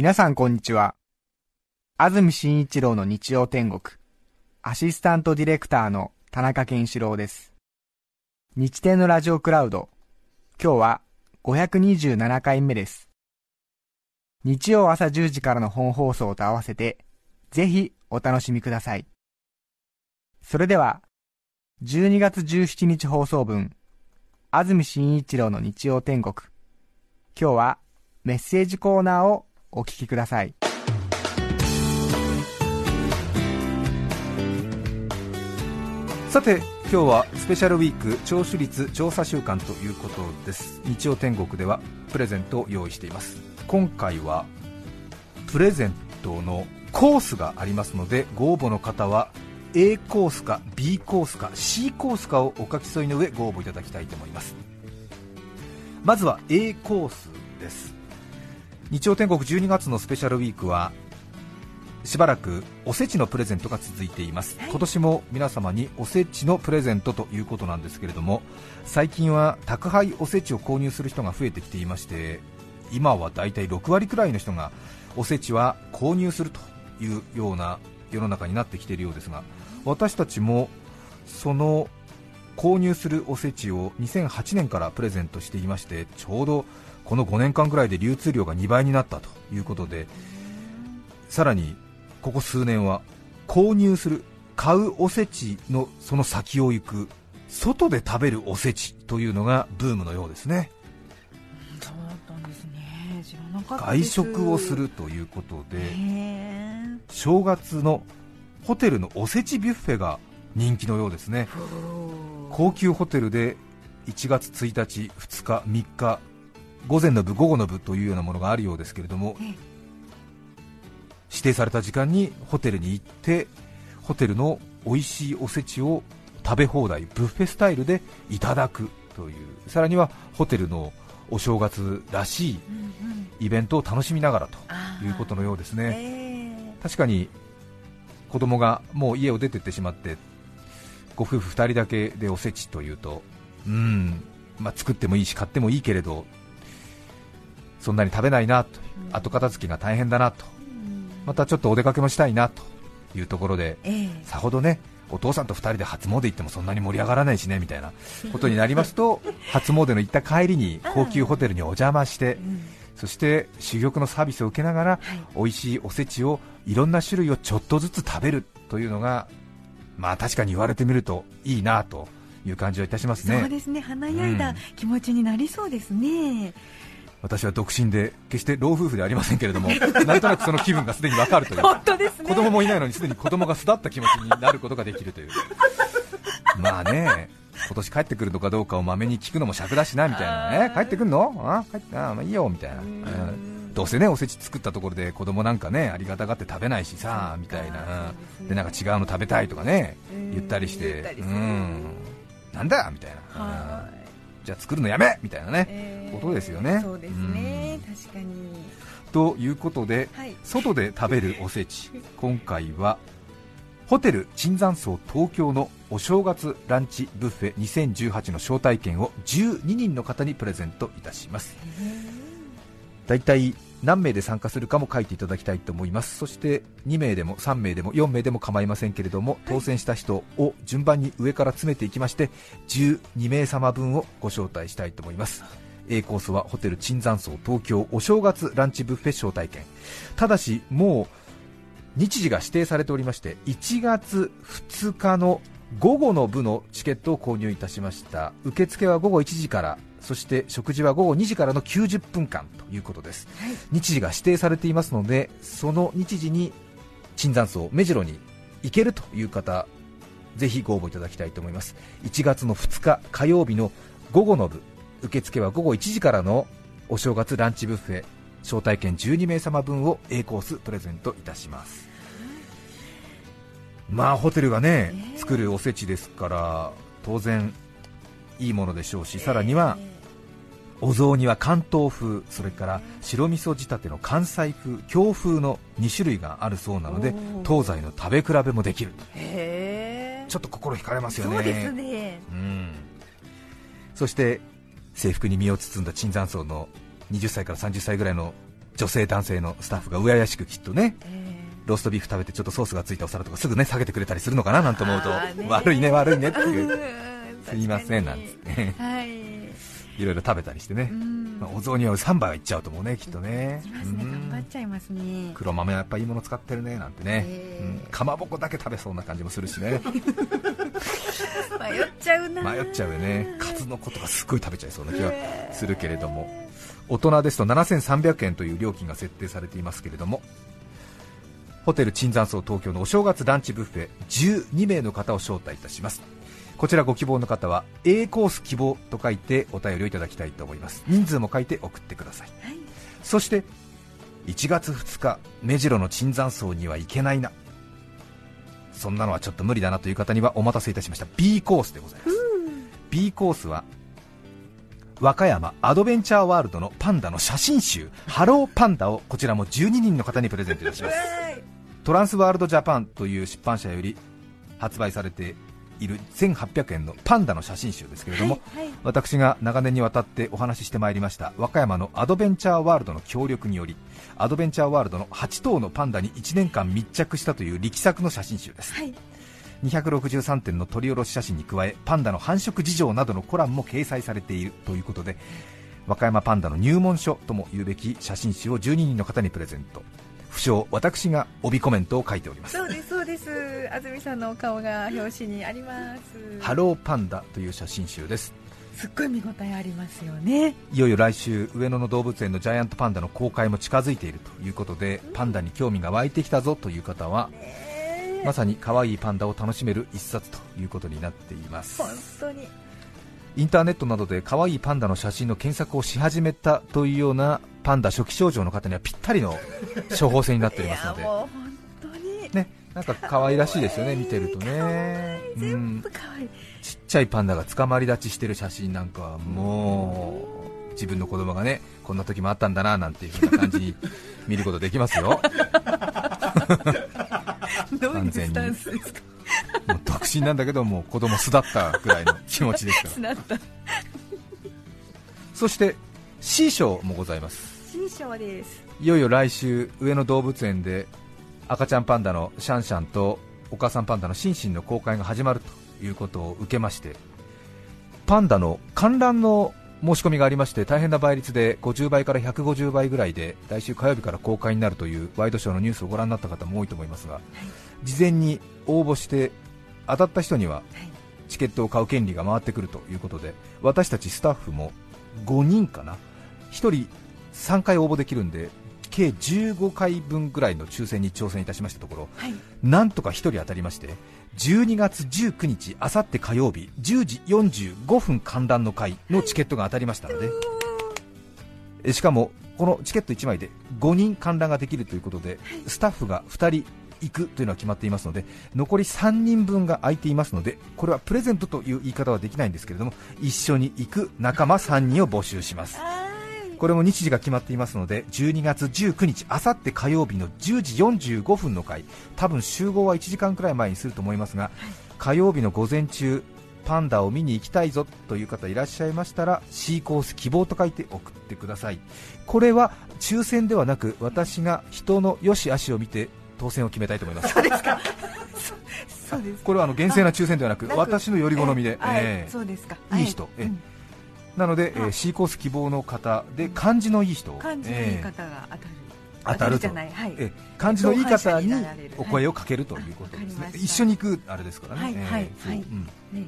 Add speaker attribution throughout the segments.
Speaker 1: 皆さんこんにちは。安住紳一郎の日曜天国、アシスタントディレクターの田中健志郎です。日天のラジオクラウド、今日は527回目です。日曜朝10時からの本放送と合わせて、ぜひお楽しみください。それでは、12月17日放送分、安住紳一郎の日曜天国、今日はメッセージコーナーをお聞きください。
Speaker 2: さて今日はスペシャルウィーク聴取率調査週間ということです。日曜天国ではプレゼントを用意しています。今回はプレゼントのコースがありますのでご応募の方は A コースか B コースか C コースかをお書き添いの上ご応募いただきたいと思います。まずは A コースです。日曜天国12月のスペシャルウィークはしばらくおせちのプレゼントが続いています、今年も皆様におせちのプレゼントということなんですけれども最近は宅配おせちを購入する人が増えてきていまして今はだいたい6割くらいの人がおせちは購入するというような世の中になってきているようですが私たちもその購入するおせちを2008年からプレゼントしていましてちょうどこの5年間ぐらいで流通量が2倍になったということでさらにここ数年は購入する買うおせちのその先を行く外で食べるおせちというのがブームのようですね。
Speaker 3: そうだったんですね。知らなかった
Speaker 2: 外食をするということで
Speaker 3: へ
Speaker 2: 正月のホテルのおせちビュッフェが人気のようですね。
Speaker 3: ー。
Speaker 2: 高級ホテルで1月1日、2日、3日午前の部、午後の部というようなものがあるようですけれども
Speaker 3: ええ。
Speaker 2: 指定された時間にホテルに行ってホテルの美味しいおせちを食べ放題ブッフェスタイルでいただくというさらにはホテルのお正月らしいイベントを楽しみながらということのようですね。
Speaker 3: え
Speaker 2: 確かに子供がもう家を出てってしまってご夫婦2人だけでおせちというとうーん、まあ、作ってもいいし買ってもいいけれどそんなに食べないなと。
Speaker 3: うん。
Speaker 2: 後片付けが大変だなと。またちょっとお出かけもしたいなというところで
Speaker 3: ええ。
Speaker 2: さほどねお父さんと2人で初詣行ってもそんなに盛り上がらないしねみたいなことになりますと 初詣の行った帰りに高級ホテルにお邪魔して
Speaker 3: うん。
Speaker 2: そして珠玉のサービスを受けながら
Speaker 3: はい。
Speaker 2: 美味しいおせちをいろんな種類をちょっとずつ食べるというのがまあ確かに言われてみるといいなという感じはいたしますね。
Speaker 3: そうですね。華やいだ
Speaker 2: うん。
Speaker 3: 気持ちになりそうですね、
Speaker 2: 私は独身で決して老夫婦ではありませんけれども なんとなくその気分がすでにわかるという。
Speaker 3: 本当ですね。
Speaker 2: 子供もいないのにすでに子供が巣立った気持ちになることができるという。まあね今年帰ってくるのかどうかをまめに聞くのも尺だしなみたいなね。帰ってくんの？あ帰ってあまあいいよみたいな、どうせねおせち作ったところで子供なんかねありがたがって食べないしさみたいな。でなんか違うの食べたいとかね
Speaker 3: うん。
Speaker 2: 言ったりして。うん。なんだ？みたいな、じゃあ作るのやめみたいなね、
Speaker 3: ええ
Speaker 2: ことですよね。
Speaker 3: そうですね。確かに。
Speaker 2: ということで
Speaker 3: はい
Speaker 2: 外で食べるおせち。今回はホテル椿山荘東京のお正月ランチブッフェ2018の招待券を12人の方にプレゼントいたします。だいたい何名で参加するかも書いていただきたいと思います。そして2名でも3名でも4名でも構いませんけれども当選した人を順番に上から詰めていきまして12名様分をご招待したいと思います。A コースはホテル椿山荘東京お正月ランチブッフェ招待券。ただしもう日時が指定されておりまして1月2日の午後の部のチケットを購入いたしました。受付は午後1時からそして食事は午後2時からの90分間ということです。
Speaker 3: はい。
Speaker 2: 日時が指定されていますのでその日時に椿山荘目白に行けるという方ぜひご応募いただきたいと思います。1月の2日火曜日の午後の部受付は午後1時からのお正月ランチブッフェ招待券12名様分を A コースプレゼントいたします。まあホテルがね
Speaker 3: ええ
Speaker 2: 作るおせちですから当然いいものでしょうしさらにはお雑煮は関東風それから白味噌仕立ての関西風京風の2種類があるそうなので東西の食べ比べもできるちょっと心惹かれますよね。
Speaker 3: そうですね。
Speaker 2: うん。そして制服に身を包んだ椿山荘の20歳から30歳ぐらいの女性男性のスタッフがうややしくきっとね
Speaker 3: え
Speaker 2: ローストビーフ食べてちょっとソースがついたお皿とかすぐね下げてくれたりするのかななんて思うと悪いね悪いねって
Speaker 3: ー
Speaker 2: いう。
Speaker 3: うん
Speaker 2: すいませんなんつ
Speaker 3: 確
Speaker 2: って。
Speaker 3: はい。
Speaker 2: いろいろ食べたりしてね。
Speaker 3: う、ん。
Speaker 2: まあお雑煮は3杯はいっちゃうと思うねきっとね。
Speaker 3: 頑張っちゃいますね。
Speaker 2: 黒豆はやっぱいいもの使ってるねなんてね、かまぼこだけ食べそうな感じもするしね。
Speaker 3: 迷っちゃうな。
Speaker 2: 迷っちゃうよね。数の子とかすごい食べちゃいそうな気がするけれども。大人ですと7300円という料金が設定されていますけれどもホテル椿山荘東京のお正月ランチブッフェ12名の方を招待いたします。こちらご希望の方は A コース希望と書いてお便りをいただきたいと思います。人数も書いて送ってください。
Speaker 3: はい。
Speaker 2: そして1月2日目白の椿山荘には行けないな。そんなのはちょっと無理だなという方にはお待たせいたしました。B コースでございます。B コースは和歌山アドベンチャーワールドのパンダの写真集「ハローパンダ」をこちらも12人の方にプレゼントいたします。トランスワールドジャパンという出版社より発売されている1800円のパンダの写真集ですけれども、
Speaker 3: はいはい。
Speaker 2: 私が長年にわたってお話ししてまいりました和歌山のアドベンチャーワールドの協力によりアドベンチャーワールドの8頭のパンダに1年間密着したという力作の写真集です。
Speaker 3: はい
Speaker 2: 263点の撮り下ろし写真に加えパンダの繁殖事情などのコラムも掲載されているということで和歌山パンダの入門書とも言うべき写真集を12人の方にプレゼント。不詳私が帯コメントを書いております。
Speaker 3: そうですそうです安住さんのお顔が表紙にあります。
Speaker 2: ハローパンダという写真集です。
Speaker 3: すっごい見応えありますよね。
Speaker 2: いよいよ来週上野の動物園のジャイアントパンダの公開も近づいているということでパンダに興味が湧いてきたぞという方は
Speaker 3: ね
Speaker 2: まさに可愛いパンダを楽しめる一冊ということになっています。
Speaker 3: 本当に。
Speaker 2: インターネットなどで可愛いパンダの写真の検索をし始めたというようなパンダ初期症状の方にはぴったりの処方箋になっておりますので。
Speaker 3: 本当に。
Speaker 2: ね、なんか可愛らしいですよね、見てるとね、う
Speaker 3: 全
Speaker 2: ん
Speaker 3: 部、可愛い。
Speaker 2: ちっちゃいパンダが捕まり立ちしてる写真なんかはもう自分の子供がねこんな時もあったんだななんていう風な感じに見ることできますよ、
Speaker 3: どういうスタンスですか？
Speaker 2: もう独身なんだけど、もう子供巣立ったぐらいの気持ちですから、
Speaker 3: なった。
Speaker 2: そして C 賞もございます、
Speaker 3: 新章です。
Speaker 2: いよいよ来週、上野動物園で赤ちゃんパンダのシャンシャンとお母さんパンダのシンシンの公開が始まるということを受けまして、パンダの観覧の申し込みがありまして大変な倍率で50倍から150倍ぐらいで来週火曜日から公開になるというワイドショーのニュースをご覧になった方も多いと思いますが、事前に応募して当たった人には
Speaker 3: はい。
Speaker 2: チケットを買う権利が回ってくるということで私たちスタッフも5人かな？1人3回応募できるんで計15回分ぐらいの抽選に挑戦いたしましたところ
Speaker 3: はい。
Speaker 2: なんとか1人当たりまして12月19日あさって火曜日10時45分観覧の会のチケットが当たりましたので、えしかもこのチケット1枚で5人観覧ができるということでスタッフが2人行くというのは決まっていますので残り3人分が空いていますのでこれはプレゼントという言い方はできないんですけれども一緒に行く仲間3人を募集しますこれも日時が決まっていますので12月19日あさって火曜日の10時45分の回。多分集合は1時間くらい前にすると思いますが火曜日の午前中パンダを見に行きたいぞという方いらっしゃいましたら C コース希望と書いて送ってください。これは抽選ではなく私が人の良し悪しを見て当選を決めたいと思います。
Speaker 3: そうです
Speaker 2: これはあの厳正な抽選ではなく私のより好みで、
Speaker 3: そうですか。
Speaker 2: いい人。ええ。
Speaker 3: うん
Speaker 2: なので、えー
Speaker 3: はい。
Speaker 2: C コース希望の方で漢字のいい人
Speaker 3: 漢字の言い方が当たる、
Speaker 2: 当たると。え漢字のいい方にお声をかけるということですね、一緒に行くあれですからね、
Speaker 3: はい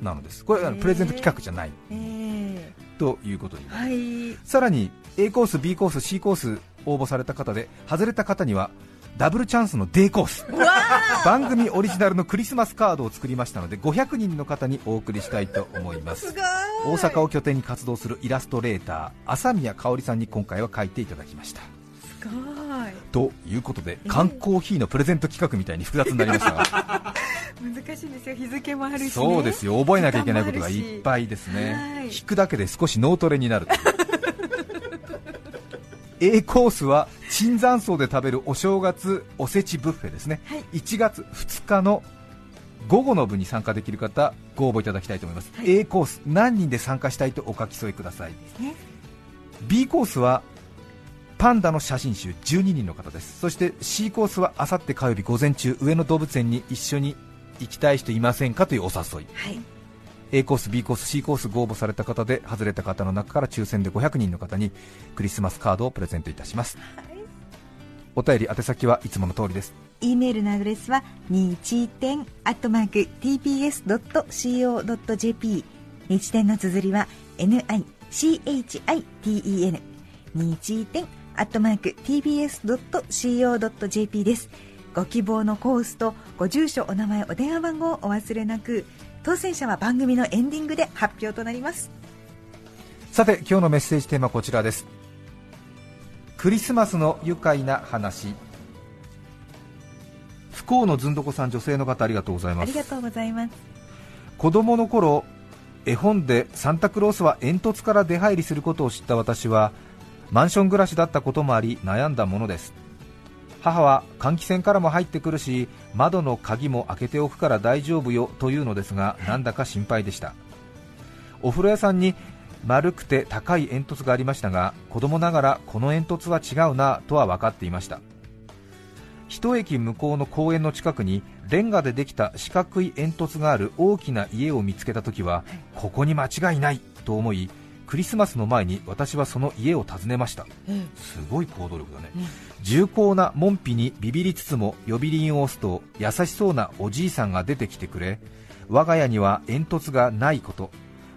Speaker 2: なのです。これはプレゼント企画じゃない。
Speaker 3: ええ
Speaker 2: ということになる、
Speaker 3: はい。
Speaker 2: さらに A コース B コース C コース応募された方で外れた方にはダブルチャンスの D コース。番組オリジナルのクリスマスカードを作りましたので500人の方にお送りしたいと思います。大阪を拠点に活動するイラストレーター朝宮香織さんに今回は書いていただきました。
Speaker 3: すごい。
Speaker 2: ということで缶コーヒーのプレゼント企画みたいに複雑になりましたが。
Speaker 3: 難しいですよ。日付もあるし、ね、
Speaker 2: そうですよ。覚えなきゃいけないことがいっぱいですね。
Speaker 3: はい
Speaker 2: 聞くだけで少し脳トレになる A コースは椿山荘で食べるお正月おせちブッフェですね、
Speaker 3: はい。
Speaker 2: 1月2日の午後の部に参加できる方ご応募いただきたいと思います、
Speaker 3: はい。
Speaker 2: A コース何人で参加したいとお書き添えください。
Speaker 3: ね。
Speaker 2: B コースはパンダの写真集12人の方です。そして C コースはあさって火曜日午前中上野動物園に一緒に行きたい人いませんかというお誘い。
Speaker 3: はい。
Speaker 2: A コース、B コース、C コースご応募された方で外れた方の中から抽選で500人の方にクリスマスカードをプレゼントいたします、お便り宛先はいつもの通りです。
Speaker 3: E メールのアドレスは日点アットマーク tbs.co.jp 日点の綴りは NICHITEN 日点アットマーク tbs.co.jp です。ご希望のコースとご住所お名前お電話番号をお忘れなく当選者は番組のエンディングで発表となります。
Speaker 2: さて今日のメッセージテーマはこちらですクリスマスの愉快な話。不幸のずんどこさん女性の方ありがとうございます。
Speaker 3: ありがとうございます。
Speaker 2: 子供の頃絵本でサンタクロースは煙突から出入りすることを知った私はマンション暮らしだったこともあり悩んだものです。母は換気扇からも入ってくるし窓の鍵も開けておくから大丈夫よというのですがなんだか心配でした。お風呂屋さんに丸くて高い煙突がありましたが子供ながらこの煙突は違うなとは分かっていました。一駅向こうの公園の近くにレンガでできた四角い煙突がある大きな家を見つけた時はここに間違いないと思いクリスマスの前に私はその家を訪ねました。すごい行動力だね、重厚な門扉にビビりつつも呼び鈴を押すと優しそうなおじいさんが出てきてくれ我が家には煙突がないこと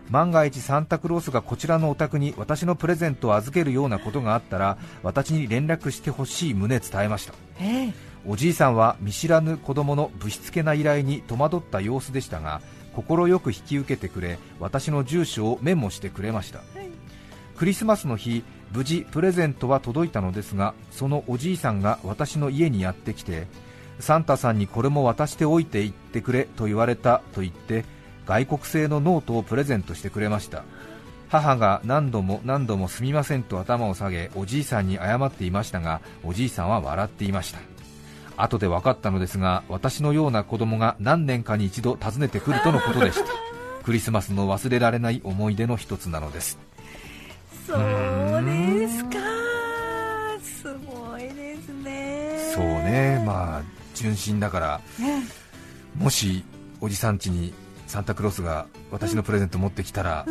Speaker 2: 万が一サンタクロースがこちらのお宅に私のプレゼントを預けるようなことがあったら私に連絡してほしい旨伝えました。
Speaker 3: ええ。
Speaker 2: おじいさんは見知らぬ子供のぶしつけな依頼に戸惑った様子でしたが快く引き受けてくれ私の住所をメモしてくれました、クリスマスの日無事プレゼントは届いたのですがそのおじいさんが私の家にやってきてサンタさんにこれも渡しておいて行ってくれと言われたと言って外国製のノートをプレゼントしてくれました。母が何度も何度もすみませんと頭を下げおじいさんに謝っていましたがおじいさんは笑っていました。後で分かったのですが私のような子供が何年かに一度訪ねてくるとのことでした。クリスマスの忘れられない思い出の一つなのです。
Speaker 3: そうですか。すごいですね。
Speaker 2: そうね。まあ純真だからもしおじさん家にサンタクロースが私のプレゼント持ってきたら、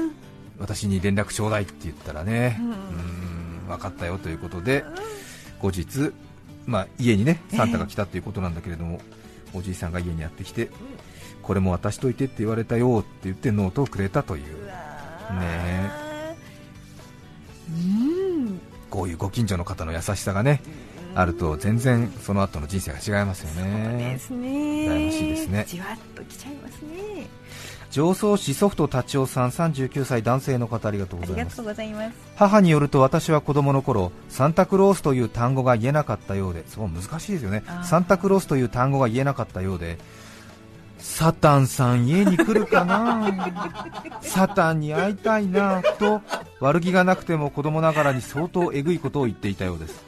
Speaker 2: 私に連絡ちょうだいって言ったらね、
Speaker 3: うん。
Speaker 2: 分かったよということで、後日、まあ、家にねサンタが来たということなんだけれども、おじいさんが家にやってきて、これも渡しといてって言われたよって言ってノートをくれたという、ねえ。
Speaker 3: うん。
Speaker 2: こういうご近所の方の優しさがね、あると全然その後の人生が違いますよ
Speaker 3: で
Speaker 2: ね。
Speaker 3: すね
Speaker 2: 羨ましいですね。
Speaker 3: じわっときちゃいますね。
Speaker 2: 上層市ソフト達夫さん39歳男性の方ありがとう
Speaker 3: あ
Speaker 2: ございます。
Speaker 3: りがとうございます。
Speaker 2: 母によると私は子供の頃サンタクロースという単語が言えなかったようでそう難しいですよね。サンタクロースという単語が言えなかったようでサタンさん家に来るかな？サタンに会いたいな？と悪気がなくても子供ながらに相当えぐいことを言っていたようです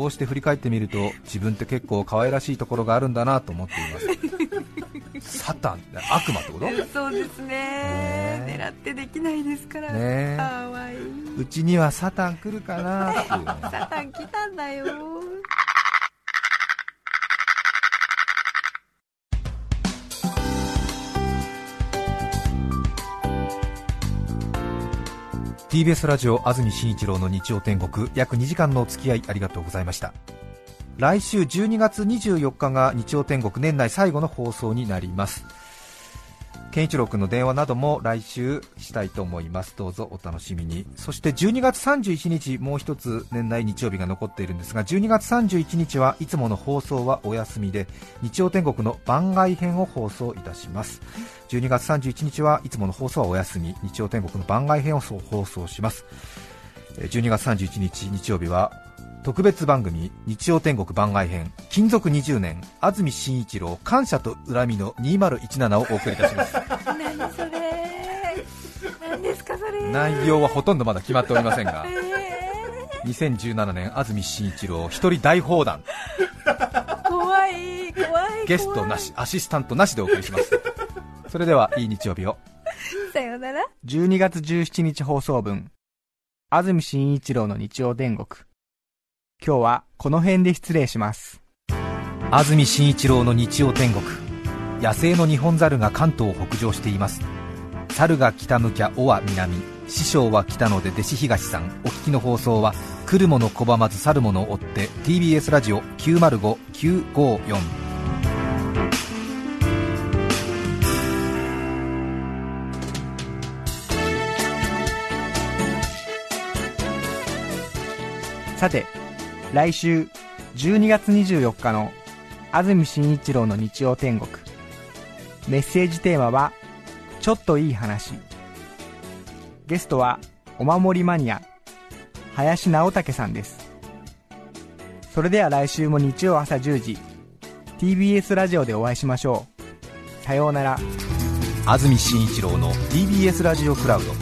Speaker 2: こうして振り返ってみると自分って結構可愛らしいところがあるんだなと思っています。サタン悪魔ってこと？ね
Speaker 3: そうですね。
Speaker 2: ね
Speaker 3: 狙ってできないですから。
Speaker 2: え。
Speaker 3: かわいい。う
Speaker 2: ちにはサタン来るかなっていうね。
Speaker 3: サタン来たんだよ
Speaker 2: TBS ラジオ安住紳一郎の日曜天国。約2時間のお付き合いありがとうございました。来週12月24日が日曜天国年内最後の放送になります。健一郎君の電話なども来週したいと思います。どうぞお楽しみに。そして12月31日もう一つ年内日曜日が残っているんですが12月31日はいつもの放送はお休みで日曜天国の番外編を放送いたします。12月31日はいつもの放送はお休み。日曜天国の番外編を放送します。え12月31日日曜日は特別番組日曜天国番外編勤続20年安住紳一郎感謝と恨みの2017をお送りいたします。
Speaker 3: 何それ？何ですかそれ？
Speaker 2: 内容はほとんどまだ決まっておりませんが
Speaker 3: え
Speaker 2: 2017年安住紳一郎一人大砲弾
Speaker 3: ー怖い怖い。
Speaker 2: ゲストなしアシスタントなしでお送りします。それではいい日曜日を。
Speaker 3: さようなら。
Speaker 1: 12月17日放送分安住紳一郎の日曜天国今日はこの辺で失礼します。
Speaker 2: 安住紳一郎の日曜天国。野生のニホンザルが関東を北上しています。猿が北向きゃ尾は南。師匠は北ので弟子東さん。お聞きの放送は来るもの拒まず去るものを追って TBS ラジオ905954
Speaker 1: さて来週12月24日の安住紳一郎の日曜天国。メッセージテーマは「ちょっといい話」ゲストはお守りマニア林直武さんです。それでは来週も日曜朝10時 TBS ラジオでお会いしましょう。さようなら。
Speaker 2: 安住紳一郎の TBS ラジオクラウド。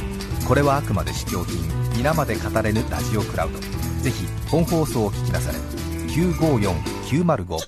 Speaker 2: これはあくまで試供品。皆まで語れぬラジオクラウド。ぜひ本放送を聞きなされ954905